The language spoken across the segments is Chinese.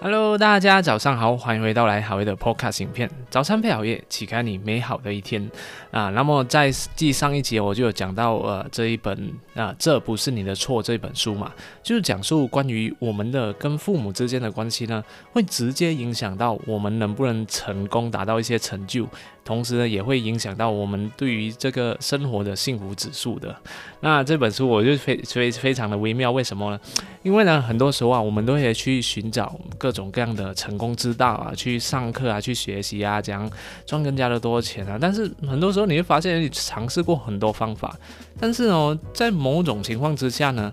Hello，大家早上好，欢迎回到来好夜的 Podcast 影片。早餐配好夜，启开你美好的一天啊。那么在继上一集我就有讲到呃这一本啊这不是你的错这本书嘛，就是讲述关于我们的跟父母之间的关系呢，会直接影响到我们能不能成功达到一些成就。同时呢，也会影响到我们对于这个生活的幸福指数的。那这本书我就非非非常的微妙，为什么呢？因为呢，很多时候啊，我们都会去寻找各种各样的成功之道啊，去上课啊，去学习啊，这样赚更加的多钱啊。但是很多时候你会发现，你尝试过很多方法，但是呢，在某种情况之下呢，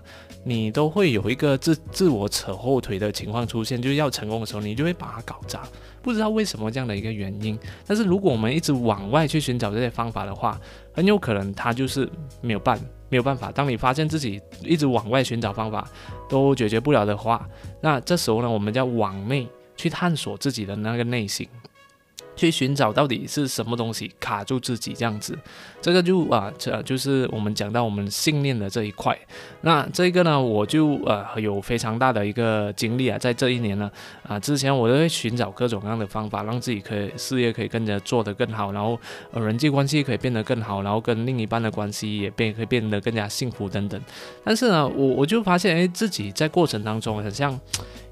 你都会有一个自自我扯后腿的情况出现，就是要成功的时候，你就会把它搞砸。不知道为什么这样的一个原因，但是如果我们一直往外去寻找这些方法的话，很有可能它就是没有办没有办法。当你发现自己一直往外寻找方法都解决不了的话，那这时候呢，我们就要往内去探索自己的那个内心。去寻找到底是什么东西卡住自己这样子，这个就啊，这就是我们讲到我们信念的这一块。那这个呢，我就呃有非常大的一个经历啊，在这一年呢啊，之前我都会寻找各种各样的方法，让自己可以事业可以跟着做得更好，然后呃人际关系可以变得更好，然后跟另一半的关系也变可以变得更加幸福等等。但是呢，我我就发现哎，自己在过程当中很像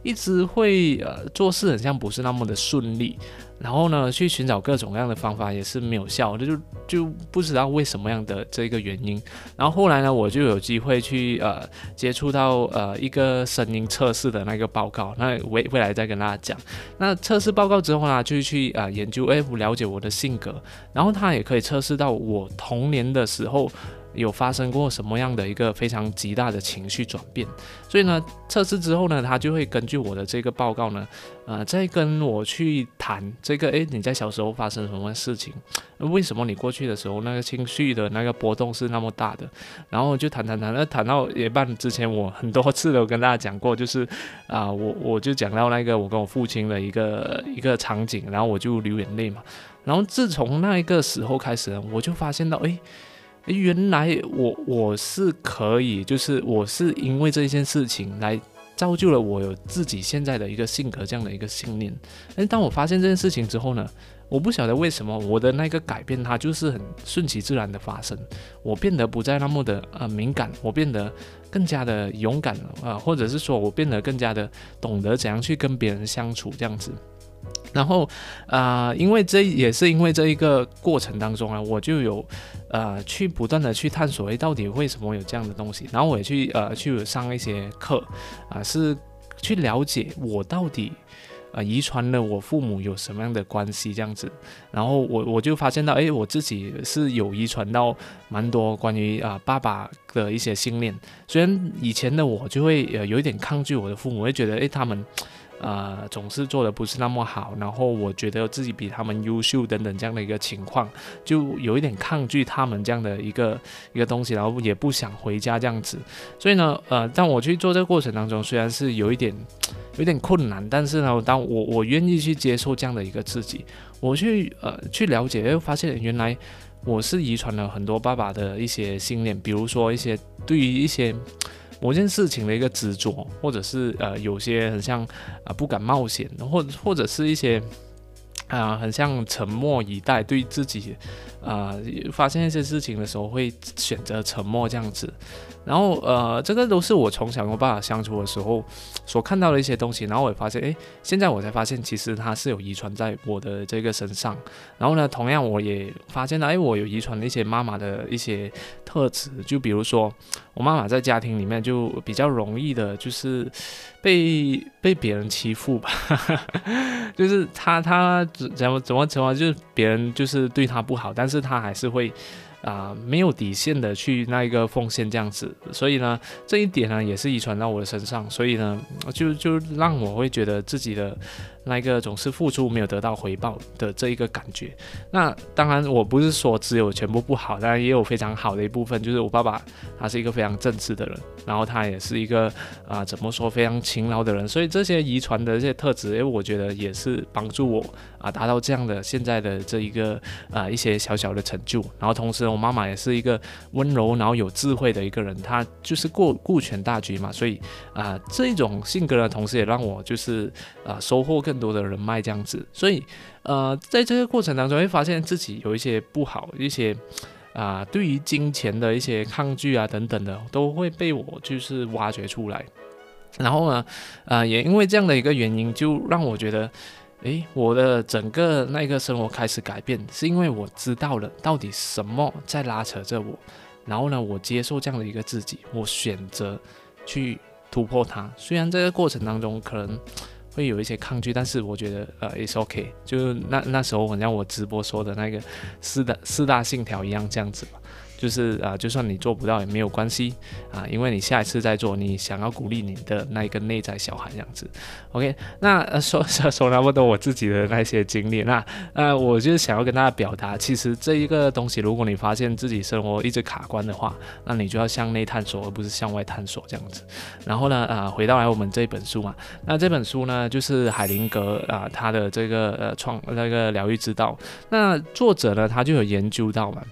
一直会呃做事很像不是那么的顺利。然后呢，去寻找各种各样的方法也是没有效，就就不知道为什么样的这个原因。然后后来呢，我就有机会去呃接触到呃一个声音测试的那个报告，那未未来再跟大家讲。那测试报告之后呢，就去啊研究，哎，了解我的性格，然后它也可以测试到我童年的时候。有发生过什么样的一个非常极大的情绪转变？所以呢，测试之后呢，他就会根据我的这个报告呢，呃，再跟我去谈这个，诶，你在小时候发生什么事情？为什么你过去的时候那个情绪的那个波动是那么大的？然后就谈谈谈，那谈到一半之前，我很多次都跟大家讲过，就是啊，我我就讲到那个我跟我父亲的一个一个场景，然后我就流眼泪嘛。然后自从那一个时候开始，我就发现到，诶。原来我我是可以，就是我是因为这一件事情来造就了我有自己现在的一个性格这样的一个信念。但当我发现这件事情之后呢，我不晓得为什么我的那个改变它就是很顺其自然的发生，我变得不再那么的呃敏感，我变得更加的勇敢啊，或者是说我变得更加的懂得怎样去跟别人相处这样子。然后，啊，因为这也是因为这一个过程当中啊，我就有，呃，去不断的去探索，诶，到底为什么有这样的东西？然后我也去，呃，去上一些课，啊，是去了解我到底，呃，遗传了我父母有什么样的关系这样子。然后我我就发现到，诶，我自己是有遗传到蛮多关于啊爸爸的一些信念。虽然以前的我就会呃有一点抗拒我的父母，会觉得，诶，他们。呃，总是做的不是那么好，然后我觉得自己比他们优秀等等这样的一个情况，就有一点抗拒他们这样的一个一个东西，然后也不想回家这样子。所以呢，呃，当我去做这个过程当中，虽然是有一点 有点困难，但是呢，当我我愿意去接受这样的一个自己，我去呃去了解，又发现原来我是遗传了很多爸爸的一些信念，比如说一些对于一些。某件事情的一个执着，或者是呃有些很像啊不敢冒险，或或者是一些啊很像沉默以待，对自己啊发现一些事情的时候会选择沉默这样子。然后呃，这个都是我从小跟我爸爸相处的时候所看到的一些东西。然后我也发现，哎，现在我才发现，其实它是有遗传在我的这个身上。然后呢，同样我也发现了，哎，我有遗传了一些妈妈的一些特质。就比如说，我妈妈在家庭里面就比较容易的，就是被被别人欺负吧。就是她她怎么怎么怎么，就是别人就是对她不好，但是是他还是会。啊，没有底线的去那一个奉献这样子，所以呢，这一点呢也是遗传到我的身上，所以呢，就就让我会觉得自己的那一个总是付出没有得到回报的这一个感觉。那当然，我不是说只有全部不好，当然也有非常好的一部分。就是我爸爸他是一个非常正直的人，然后他也是一个啊怎么说非常勤劳的人，所以这些遗传的这些特质，因为我觉得也是帮助我啊达到这样的现在的这一个啊一些小小的成就。然后同时，我妈妈也是一个温柔然后有智慧的一个人，她就是顾顾全大局嘛，所以啊这种性格呢，同时也让我就是啊收获更更多的人脉这样子。所以呃在这个过程当中，会发现自己有一些不好一些。啊，对于金钱的一些抗拒啊，等等的，都会被我就是挖掘出来。然后呢，啊，也因为这样的一个原因，就让我觉得，诶，我的整个那个生活开始改变，是因为我知道了到底什么在拉扯着我。然后呢，我接受这样的一个自己，我选择去突破它。虽然这个过程当中可能。会有一些抗拒，但是我觉得呃，it's OK，就那那时候好像我直播说的那个四大四大信条一样这样子吧。就是啊，就算你做不到也没有关系啊，因为你下一次再做，你想要鼓励你的那一个内在小孩这样子。OK，那说说 说那么多我自己的那些经历，那呃，我就是想要跟大家表达，其实这一个东西，如果你发现自己生活一直卡关的话，那你就要向内探索，而不是向外探索这样子。然后呢，啊，回到来我们这本书嘛，那这本书呢，就是海灵格啊，他的这个呃创那个疗愈之道，那作者呢，他就有研究到嘛。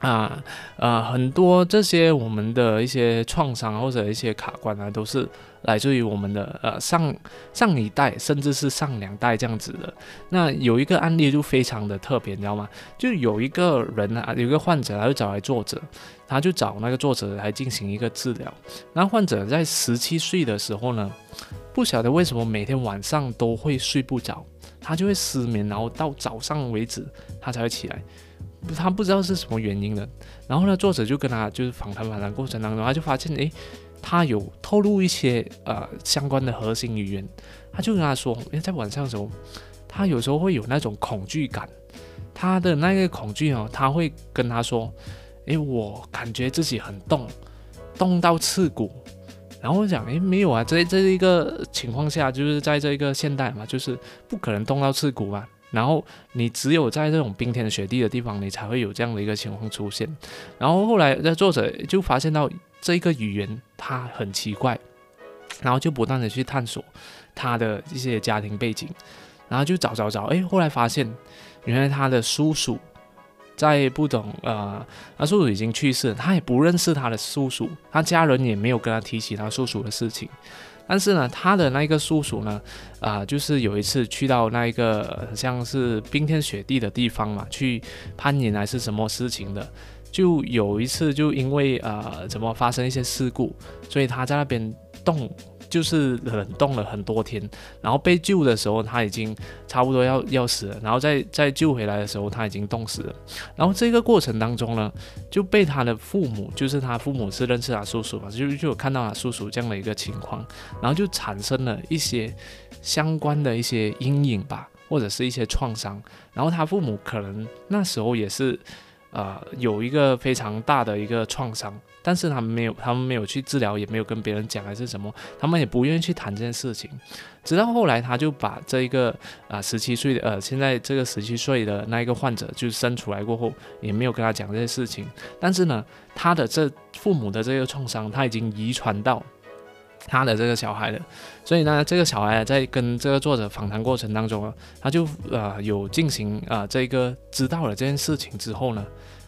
啊，呃，很多这些我们的一些创伤或者一些卡关啊，都是来自于我们的呃上上一代，甚至是上两代这样子的。那有一个案例就非常的特别，你知道吗？就有一个人啊，有一个患者，他就找来作者，他就找那个作者来进行一个治疗。那患者在十七岁的时候呢，不晓得为什么每天晚上都会睡不着，他就会失眠，然后到早上为止他才会起来。他不知道是什么原因的，然后呢，作者就跟他就是访谈访谈过程当中，他就发现，诶，他有透露一些呃相关的核心语言，他就跟他说，诶，在晚上的时候，他有时候会有那种恐惧感，他的那个恐惧哦，他会跟他说，诶，我感觉自己很冻，冻到刺骨，然后我讲，诶，没有啊，在这一个情况下，就是在这一个现代嘛，就是不可能冻到刺骨嘛。然后你只有在这种冰天雪地的地方，你才会有这样的一个情况出现。然后后来的作者就发现到这个语言它很奇怪，然后就不断的去探索他的一些家庭背景，然后就找找找，哎，后来发现原来他的叔叔在不懂呃，他叔叔已经去世，他也不认识他的叔叔，他家人也没有跟他提起他叔叔的事情。但是呢，他的那个叔叔呢，啊，就是有一次去到那一个像是冰天雪地的地方嘛，去攀岩还是什么事情的，就有一次就因为呃怎么发生一些事故，所以他在那边冻。就是冷冻了很多天，然后被救的时候他已经差不多要要死了，然后再再救回来的时候他已经冻死了。然后这个过程当中呢，就被他的父母，就是他父母是认识他叔叔嘛，就就有看到他叔叔这样的一个情况，然后就产生了一些相关的一些阴影吧，或者是一些创伤。然后他父母可能那时候也是。呃，有一个非常大的一个创伤，但是他们没有，他们没有去治疗，也没有跟别人讲还是什么，他们也不愿意去谈这件事情。直到后来，他就把这一个啊十七岁的呃，现在这个十七岁的那一个患者就生出来过后，也没有跟他讲这些事情。但是呢，他的这父母的这个创伤，他已经遗传到。他的这个小孩的，所以呢，这个小孩在跟这个作者访谈过程当中啊，他就呃有进行啊这个知道了这件事情之后呢，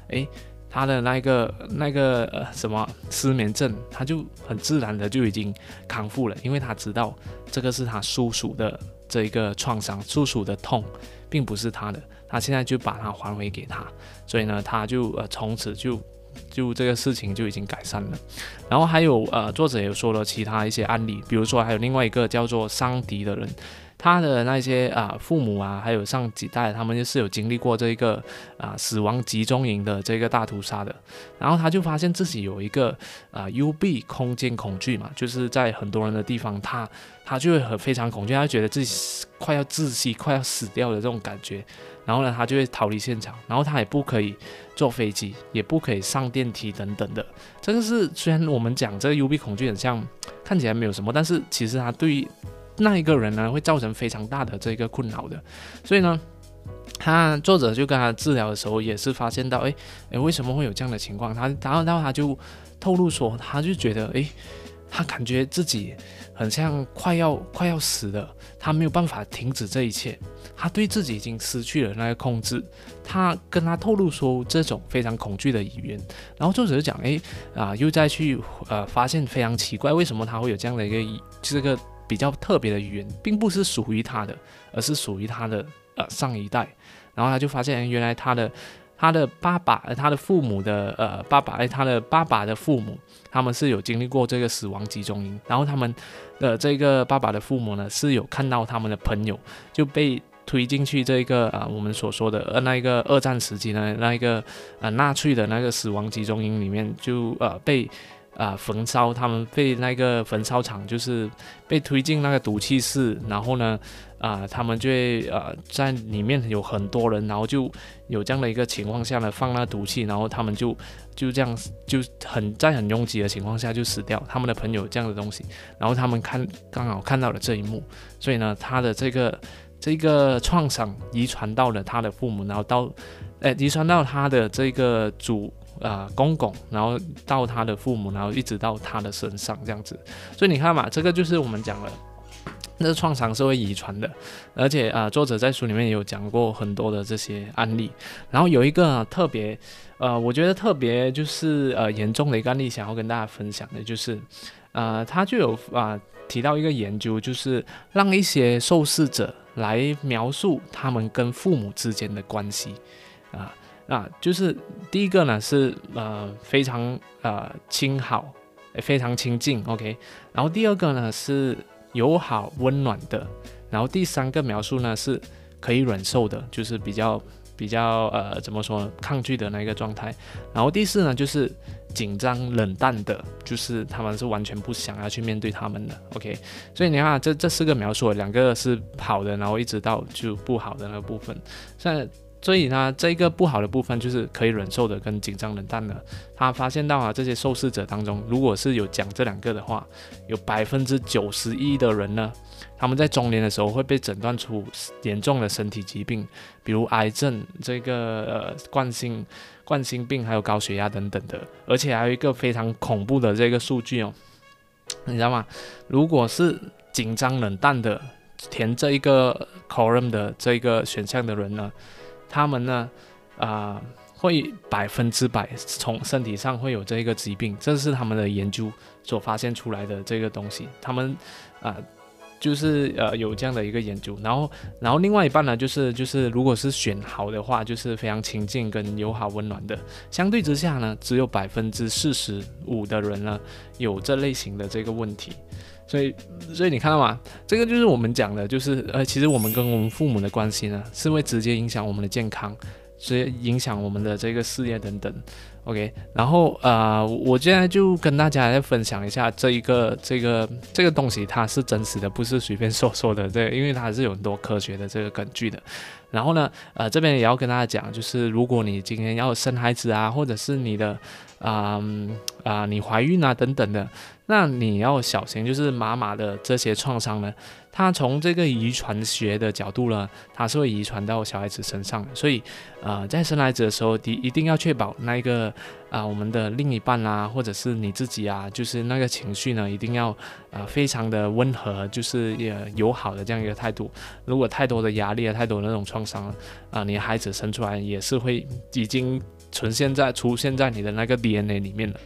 诶，他的那个那个呃什么失眠症，他就很自然的就已经康复了，因为他知道这个是他叔叔的这一个创伤，叔叔的痛，并不是他的，他现在就把它还回给他，所以呢，他就呃从此就。就这个事情就已经改善了，然后还有呃，作者也说了其他一些案例，比如说还有另外一个叫做桑迪的人，他的那些啊父母啊，还有上几代，他们就是有经历过这个啊死亡集中营的这个大屠杀的，然后他就发现自己有一个啊幽闭空间恐惧嘛，就是在很多人的地方，他他就会很非常恐惧，他觉得自己快要窒息、快要死掉的这种感觉。然后呢，他就会逃离现场，然后他也不可以坐飞机，也不可以上电梯等等的。这个是虽然我们讲这个幽闭恐惧很像看起来没有什么，但是其实他对于那一个人呢会造成非常大的这个困扰的。所以呢，他作者就跟他治疗的时候也是发现到，哎哎，为什么会有这样的情况？他然后然后他就透露说，他就觉得，哎，他感觉自己很像快要快要死了，他没有办法停止这一切。他对自己已经失去了那个控制，他跟他透露说这种非常恐惧的语言，然后作者就讲，哎啊，又再去呃发现非常奇怪，为什么他会有这样的一个这个比较特别的语言，并不是属于他的，而是属于他的呃上一代，然后他就发现原来他的。他的爸爸，他的父母的呃爸爸，哎，他的爸爸的父母，他们是有经历过这个死亡集中营，然后他们的这个爸爸的父母呢，是有看到他们的朋友就被推进去这个啊，我们所说的呃那一个二战时期呢，那一个呃纳粹的那个死亡集中营里面，就呃被。啊，焚烧，他们被那个焚烧厂就是被推进那个毒气室，然后呢，啊，他们就会呃在里面有很多人，然后就有这样的一个情况下呢，放那毒气，然后他们就就这样就很在很拥挤的情况下就死掉。他们的朋友这样的东西，然后他们看刚好看到了这一幕，所以呢，他的这个这个创伤遗传到了他的父母，然后到哎遗传到他的这个祖。啊，公公，然后到他的父母，然后一直到他的身上这样子，所以你看嘛，这个就是我们讲了，那创伤是会遗传的，而且啊，作者在书里面也有讲过很多的这些案例，然后有一个特别，呃，我觉得特别就是呃严重的一个案例，想要跟大家分享的就是，呃，他就有啊提到一个研究，就是让一些受试者来描述他们跟父母之间的关系啊。啊，就是第一个呢是呃非常呃亲好，非常亲近，OK。然后第二个呢是友好温暖的，然后第三个描述呢是可以忍受的，就是比较比较呃怎么说抗拒的那个状态。然后第四呢就是紧张冷淡的，就是他们是完全不想要去面对他们的，OK。所以你看这这四个描述，两个是好的，然后一直到就不好的那个部分，现在。所以呢，这个不好的部分就是可以忍受的跟紧张冷淡的。他发现到啊，这些受试者当中，如果是有讲这两个的话，有百分之九十一的人呢，他们在中年的时候会被诊断出严重的身体疾病，比如癌症、这个呃冠心冠心病，还有高血压等等的。而且还有一个非常恐怖的这个数据哦，你知道吗？如果是紧张冷淡的填这一个 column 的这个选项的人呢？他们呢，啊，会百分之百从身体上会有这个疾病，这是他们的研究所发现出来的这个东西。他们啊，就是呃有这样的一个研究。然后，然后另外一半呢，就是就是如果是选好的话，就是非常亲近跟友好温暖的。相对之下呢，只有百分之四十五的人呢有这类型的这个问题。所以，所以你看到吗？这个就是我们讲的，就是呃，其实我们跟我们父母的关系呢，是会直接影响我们的健康，直接影响我们的这个事业等等。OK，然后呃，我现在就跟大家来分享一下这一个这个这个东西，它是真实的，不是随便说说的。对，因为它是有很多科学的这个根据的。然后呢，呃，这边也要跟大家讲，就是如果你今天要生孩子啊，或者是你的啊啊你怀孕啊等等的。那你要小心，就是妈妈的这些创伤呢，它从这个遗传学的角度呢，它是会遗传到小孩子身上。所以，呃，在生孩子的时候，一一定要确保那一个啊，我们的另一半啦，或者是你自己啊，就是那个情绪呢，一定要啊，非常的温和，就是也友好的这样一个态度。如果太多的压力啊，太多那种创伤啊，你孩子生出来也是会已经存现在出现在你的那个 DNA 里面了。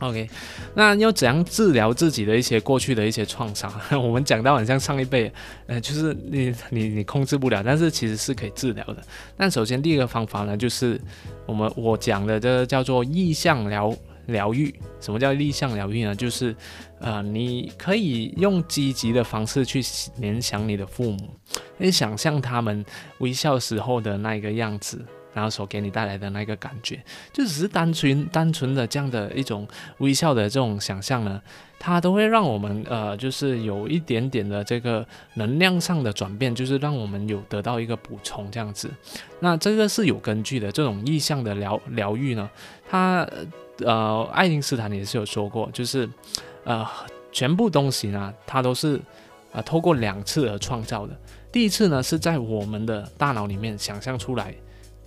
OK，那要怎样治疗自己的一些过去的一些创伤？我们讲到很像上一辈，呃，就是你你你控制不了，但是其实是可以治疗的。那首先第一个方法呢，就是我们我讲的这个叫做意象疗疗愈。什么叫意象疗愈呢？就是呃，你可以用积极的方式去联想你的父母，你想象他们微笑时候的那一个样子。然后所给你带来的那个感觉，就只是单纯单纯的这样的一种微笑的这种想象呢，它都会让我们呃，就是有一点点的这个能量上的转变，就是让我们有得到一个补充这样子。那这个是有根据的，这种意象的疗疗愈呢，它呃，爱因斯坦也是有说过，就是呃，全部东西呢，它都是啊透过两次而创造的。第一次呢是在我们的大脑里面想象出来。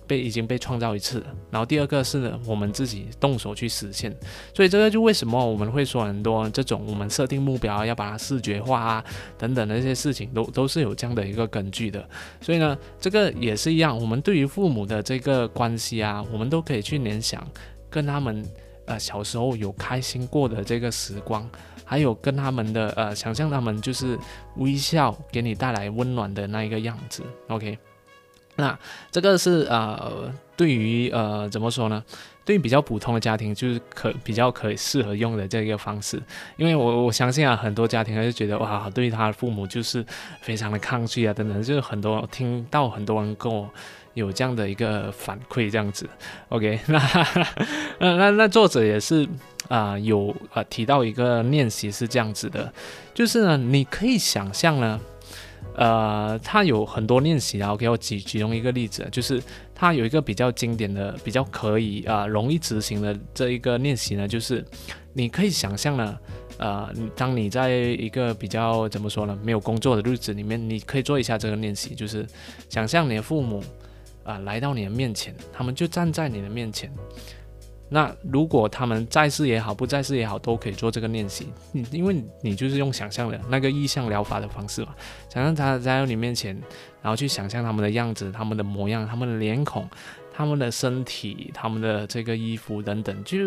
被已经被创造一次了，然后第二个是呢，我们自己动手去实现，所以这个就为什么我们会说很多这种我们设定目标要把它视觉化啊等等的一些事情都都是有这样的一个根据的，所以呢，这个也是一样，我们对于父母的这个关系啊，我们都可以去联想跟他们呃小时候有开心过的这个时光，还有跟他们的呃想象他们就是微笑给你带来温暖的那一个样子，OK。那这个是呃，对于呃怎么说呢？对于比较普通的家庭，就是可比较可以适合用的这个方式。因为我我相信啊，很多家庭还是觉得哇，对于他的父母就是非常的抗拒啊，等等，就是很多听到很多人跟我有这样的一个反馈，这样子。OK，那 那那那作者也是啊，有啊提到一个练习是这样子的，就是呢，你可以想象呢。呃，他有很多练习啊，给我举其中一个例子，就是他有一个比较经典的、比较可以啊容易执行的这一个练习呢，就是你可以想象呢，呃，当你在一个比较怎么说呢，没有工作的日子里面，你可以做一下这个练习，就是想象你的父母啊来到你的面前，他们就站在你的面前。那如果他们在世也好，不在世也好，都可以做这个练习。你因为你就是用想象的那个意象疗法的方式嘛，想象他在你面前，然后去想象他们的样子、他们的模样、他们的脸孔、他们的身体、他们的这个衣服等等，就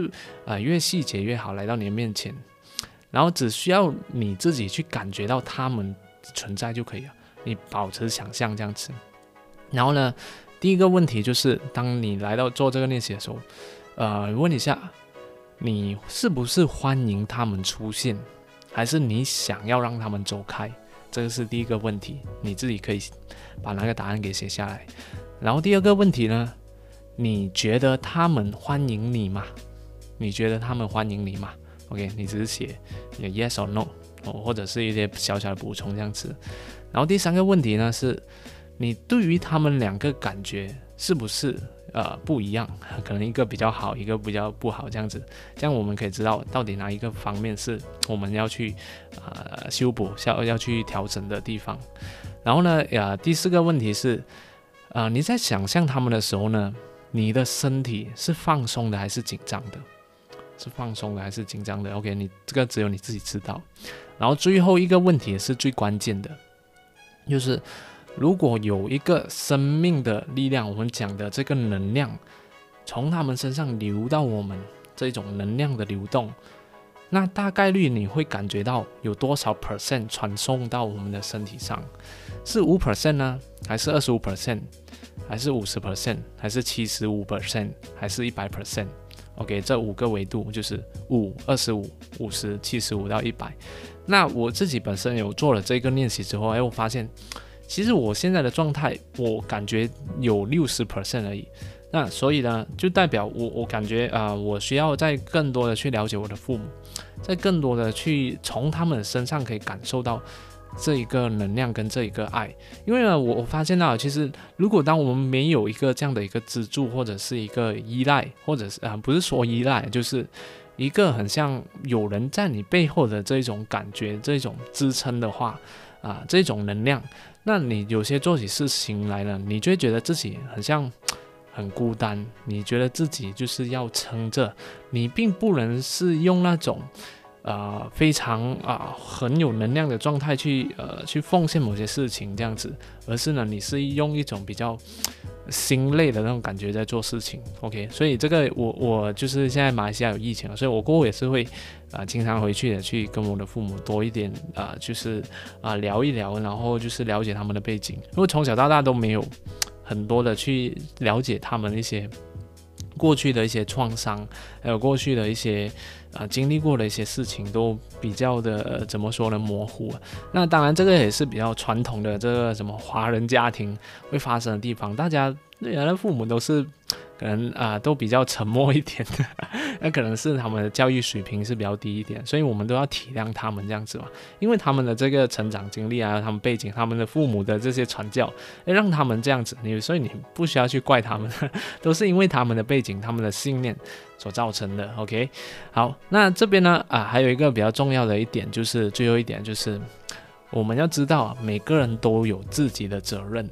啊越细节越好，来到你的面前，然后只需要你自己去感觉到他们存在就可以了。你保持想象这样子。然后呢，第一个问题就是，当你来到做这个练习的时候。呃，问一下，你是不是欢迎他们出现，还是你想要让他们走开？这个是第一个问题，你自己可以把那个答案给写下来。然后第二个问题呢，你觉得他们欢迎你吗？你觉得他们欢迎你吗？OK，你只是写 yes or no，哦，或者是一些小小的补充这样子。然后第三个问题呢，是你对于他们两个感觉是不是？呃，不一样，可能一个比较好，一个比较不好，这样子，这样我们可以知道到底哪一个方面是我们要去呃修补、要要去调整的地方。然后呢，呃，第四个问题是，呃，你在想象他们的时候呢，你的身体是放松的还是紧张的？是放松的还是紧张的？OK，你这个只有你自己知道。然后最后一个问题也是最关键的，就是。如果有一个生命的力量，我们讲的这个能量，从他们身上流到我们这种能量的流动，那大概率你会感觉到有多少 percent 传送到我们的身体上？是五 percent 呢？还是二十五 percent？还是五十 percent？还是七十五 percent？还是一百 percent？OK，这五个维度就是五、二十五、五十、七十五到一百。那我自己本身有做了这个练习之后，哎，我发现。其实我现在的状态，我感觉有六十 percent 而已。那所以呢，就代表我我感觉啊，我需要再更多的去了解我的父母，在更多的去从他们身上可以感受到这一个能量跟这一个爱。因为呢，我我发现到，其实如果当我们没有一个这样的一个支柱，或者是一个依赖，或者是啊，不是说依赖，就是一个很像有人在你背后的这种感觉，这种支撑的话啊，这种能量。那你有些做起事情来了，你就会觉得自己很像 很孤单，你觉得自己就是要撑着，你并不能是用那种呃非常啊很有能量的状态去呃去奉献某些事情这样子，而是呢你是用一种比较。心累的那种感觉在做事情，OK，所以这个我我就是现在马来西亚有疫情了，所以我过后也是会啊经常回去的，去跟我的父母多一点啊，就是啊聊一聊，然后就是了解他们的背景，因为从小到大都没有很多的去了解他们一些过去的一些创伤，还有过去的一些。啊，经历过的一些事情都比较的怎么说呢？模糊。那当然，这个也是比较传统的这个什么华人家庭会发生的地方，大家原来父母都是。可能啊都比较沉默一点。的，那可能是他们的教育水平是比较低一点，所以我们都要体谅他们这样子嘛，因为他们的这个成长经历啊，他们背景，他们的父母的这些传教，让他们这样子，你所以你不需要去怪他们，都是因为他们的背景、他们的信念所造成的。OK，好，那这边呢啊还有一个比较重要的一点就是最后一点就是，我们要知道啊，每个人都有自己的责任，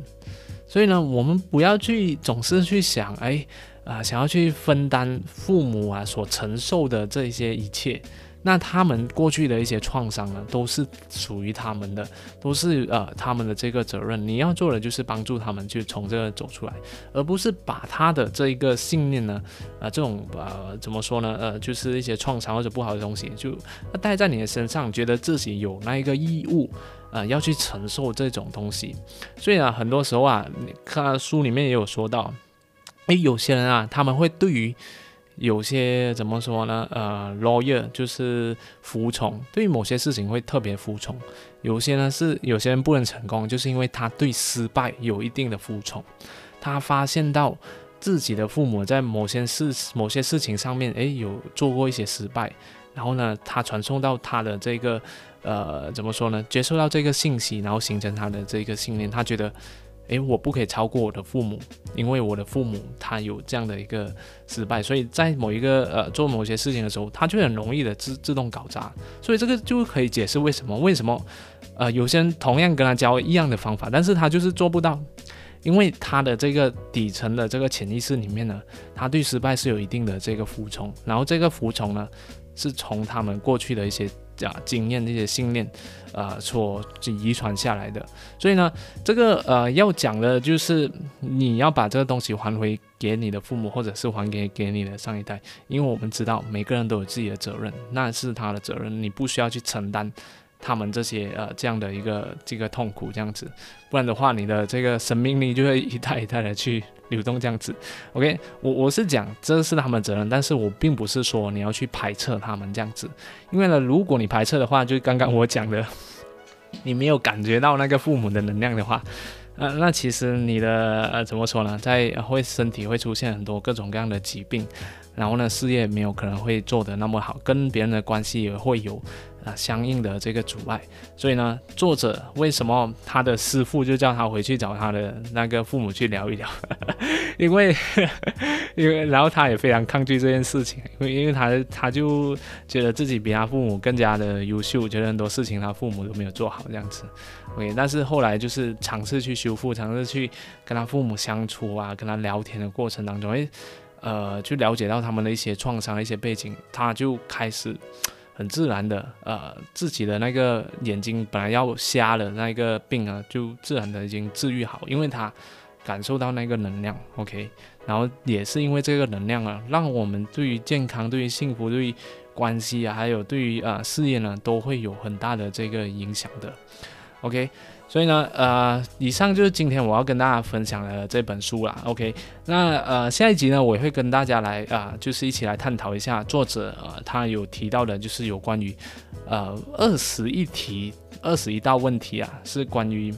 所以呢，我们不要去总是去想，哎，啊，想要去分担父母啊所承受的这些一切。那他们过去的一些创伤呢，都是属于他们的，都是呃他们的这个责任。你要做的就是帮助他们去从这个走出来，而不是把他的这一个信念呢，呃这种呃怎么说呢，呃就是一些创伤或者不好的东西，就带在你的身上，觉得自己有那一个义务，呃要去承受这种东西。所以啊，很多时候啊，你看书里面也有说到，诶，有些人啊，他们会对于有些怎么说呢？呃，lawyer 就是服从，对于某些事情会特别服从。有些呢是有些人不能成功，就是因为他对失败有一定的服从。他发现到自己的父母在某些事、某些事情上面，诶，有做过一些失败，然后呢，他传送到他的这个呃，怎么说呢？接受到这个信息，然后形成他的这个信念，他觉得。诶，我不可以超过我的父母，因为我的父母他有这样的一个失败，所以在某一个呃做某些事情的时候，他就很容易的自自动搞砸，所以这个就可以解释为什么为什么呃有些人同样跟他教一样的方法，但是他就是做不到，因为他的这个底层的这个潜意识里面呢，他对失败是有一定的这个服从，然后这个服从呢是从他们过去的一些。啊，经验这些信念，呃，所遗传下来的。所以呢，这个呃要讲的就是你要把这个东西还回给你的父母，或者是还给给你的上一代，因为我们知道每个人都有自己的责任，那是他的责任，你不需要去承担。他们这些呃这样的一个这个痛苦这样子，不然的话，你的这个生命力就会一代一代的去流动这样子。OK，我我是讲这是他们责任，但是我并不是说你要去排斥他们这样子，因为呢，如果你排斥的话，就刚刚我讲的，你没有感觉到那个父母的能量的话，呃，那其实你的呃怎么说呢，在会身体会出现很多各种各样的疾病，然后呢，事业没有可能会做得那么好，跟别人的关系也会有。啊，相应的这个阻碍，所以呢，作者为什么他的师傅就叫他回去找他的那个父母去聊一聊？因为，因为，然后他也非常抗拒这件事情，因为，因为他他就觉得自己比他父母更加的优秀，觉得很多事情他父母都没有做好这样子。OK，但是后来就是尝试去修复，尝试去跟他父母相处啊，跟他聊天的过程当中，诶，呃，去了解到他们的一些创伤、一些背景，他就开始。很自然的，呃，自己的那个眼睛本来要瞎了那个病啊，就自然的已经治愈好，因为他感受到那个能量，OK，然后也是因为这个能量啊，让我们对于健康、对于幸福、对于关系啊，还有对于啊事业呢，都会有很大的这个影响的，OK。所以呢，呃，以上就是今天我要跟大家分享的这本书啦。OK，那呃，下一集呢，我也会跟大家来啊，就是一起来探讨一下作者呃他有提到的，就是有关于呃二十一题、二十一道问题啊，是关于。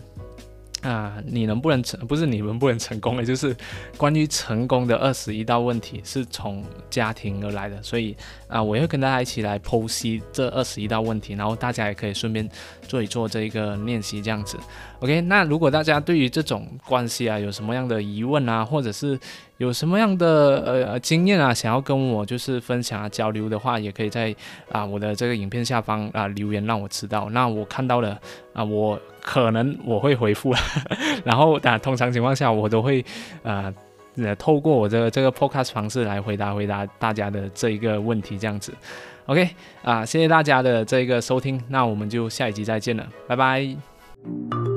啊，你能不能成？不是你能不能成功的，就是关于成功的二十一道问题是从家庭而来的。所以啊，我也会跟大家一起来剖析这二十一道问题，然后大家也可以顺便做一做这一个练习，这样子。OK，那如果大家对于这种关系啊有什么样的疑问啊，或者是有什么样的呃经验啊，想要跟我就是分享啊交流的话，也可以在啊我的这个影片下方啊留言让我知道。那我看到了啊，我可能我会回复，然后啊通常情况下我都会呃呃透过我的这个 podcast 方式来回答回答大家的这一个问题，这样子。OK 啊，谢谢大家的这个收听，那我们就下一集再见了，拜拜。